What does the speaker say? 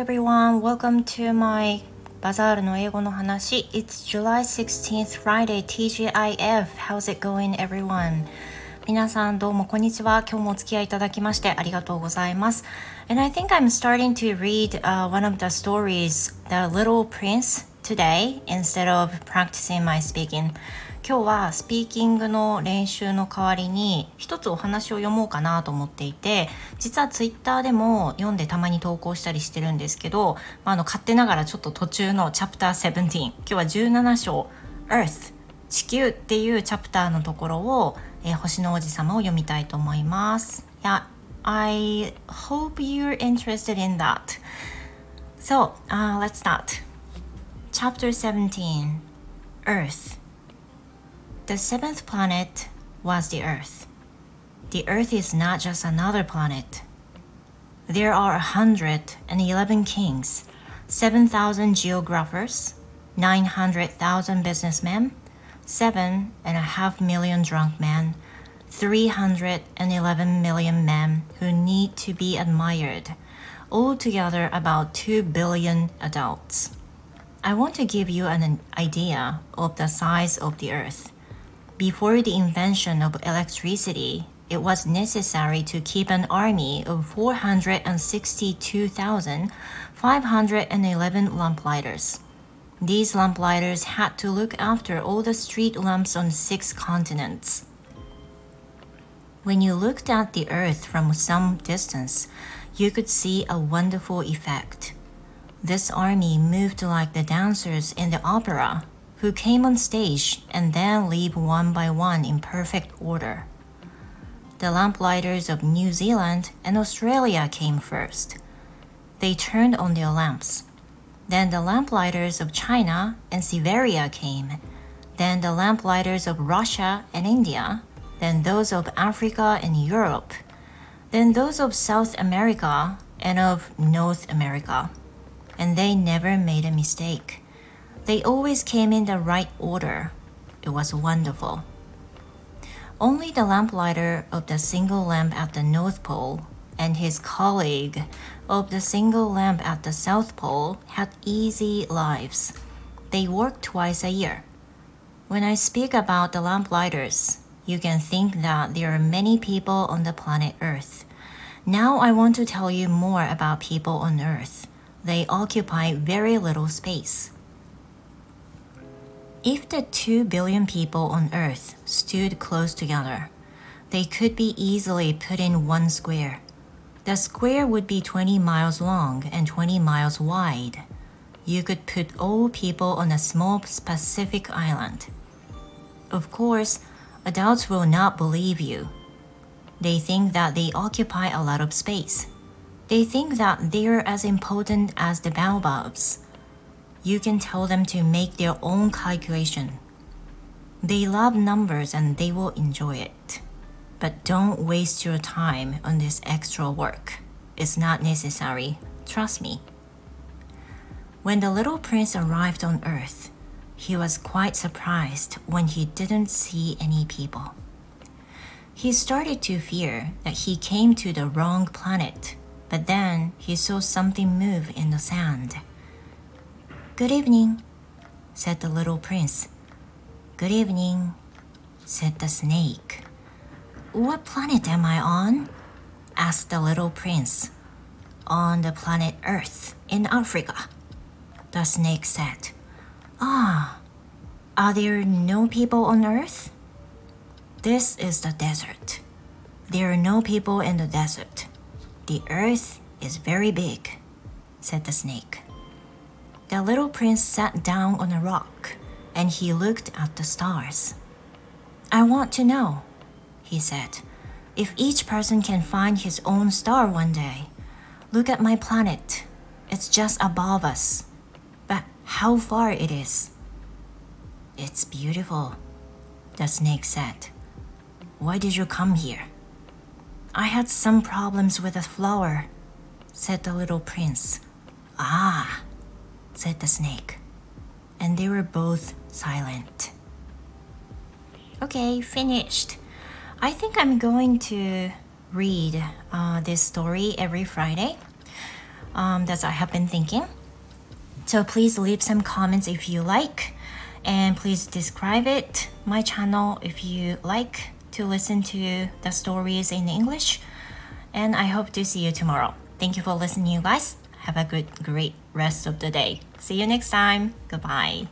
everyone, welcome to my バザールの英語の話 It's July 16th Friday TGIF How's it going everyone? 皆さんどうもこんにちは今日もお付き合いいただきましてありがとうございます And I think I'm starting to read、uh, one of the stories The Little Prince today instead of practicing my speaking 今日はスピーキングの練習の代わりに一つお話を読もうかなと思っていて実はツイッターでも読んでたまに投稿したりしてるんですけど、まあ、あの勝手ながらちょっと途中のチャプター17今日は17章 Earth 地球っていうチャプターのところを、えー、星の王子様を読みたいと思います。いや I hope you're interested in that. So, uh, let's start. Chapter 17 Earth The seventh planet was the Earth. The Earth is not just another planet. There are 111 kings, 7,000 geographers, 900,000 businessmen, seven and a half million drunk men, 311 million men who need to be admired, altogether about 2 billion adults. I want to give you an idea of the size of the Earth. Before the invention of electricity, it was necessary to keep an army of 462,511 lamplighters. These lamplighters had to look after all the street lamps on six continents. When you looked at the earth from some distance, you could see a wonderful effect. This army moved like the dancers in the opera who came on stage and then leave one by one in perfect order. The lamplighters of New Zealand and Australia came first. They turned on their lamps. Then the lamplighters of China and Siberia came. Then the lamplighters of Russia and India. Then those of Africa and Europe. Then those of South America and of North America. And they never made a mistake. They always came in the right order. It was wonderful. Only the lamplighter of the single lamp at the North Pole and his colleague of the single lamp at the South Pole had easy lives. They worked twice a year. When I speak about the lamplighters, you can think that there are many people on the planet Earth. Now I want to tell you more about people on Earth. They occupy very little space. If the 2 billion people on Earth stood close together, they could be easily put in one square. The square would be 20 miles long and 20 miles wide. You could put all people on a small Pacific island. Of course, adults will not believe you. They think that they occupy a lot of space. They think that they're as important as the baobabs you can tell them to make their own calculation. They love numbers and they will enjoy it. But don't waste your time on this extra work. It's not necessary. Trust me. When the little prince arrived on Earth, he was quite surprised when he didn't see any people. He started to fear that he came to the wrong planet, but then he saw something move in the sand. Good evening, said the little prince. Good evening, said the snake. What planet am I on? asked the little prince. On the planet Earth in Africa, the snake said. Ah, are there no people on Earth? This is the desert. There are no people in the desert. The earth is very big, said the snake. The little prince sat down on a rock and he looked at the stars. I want to know, he said, if each person can find his own star one day. Look at my planet. It's just above us. But how far it is? It's beautiful, the snake said. Why did you come here? I had some problems with a flower, said the little prince. Ah, said the snake. And they were both silent. Okay, finished. I think I'm going to read uh, this story every Friday. um, that I have been thinking. So please leave some comments if you like, and please describe it my channel if you like to listen to the stories in English. And I hope to see you tomorrow. Thank you for listening, you guys. Have a good, great rest of the day. See you next time. Goodbye.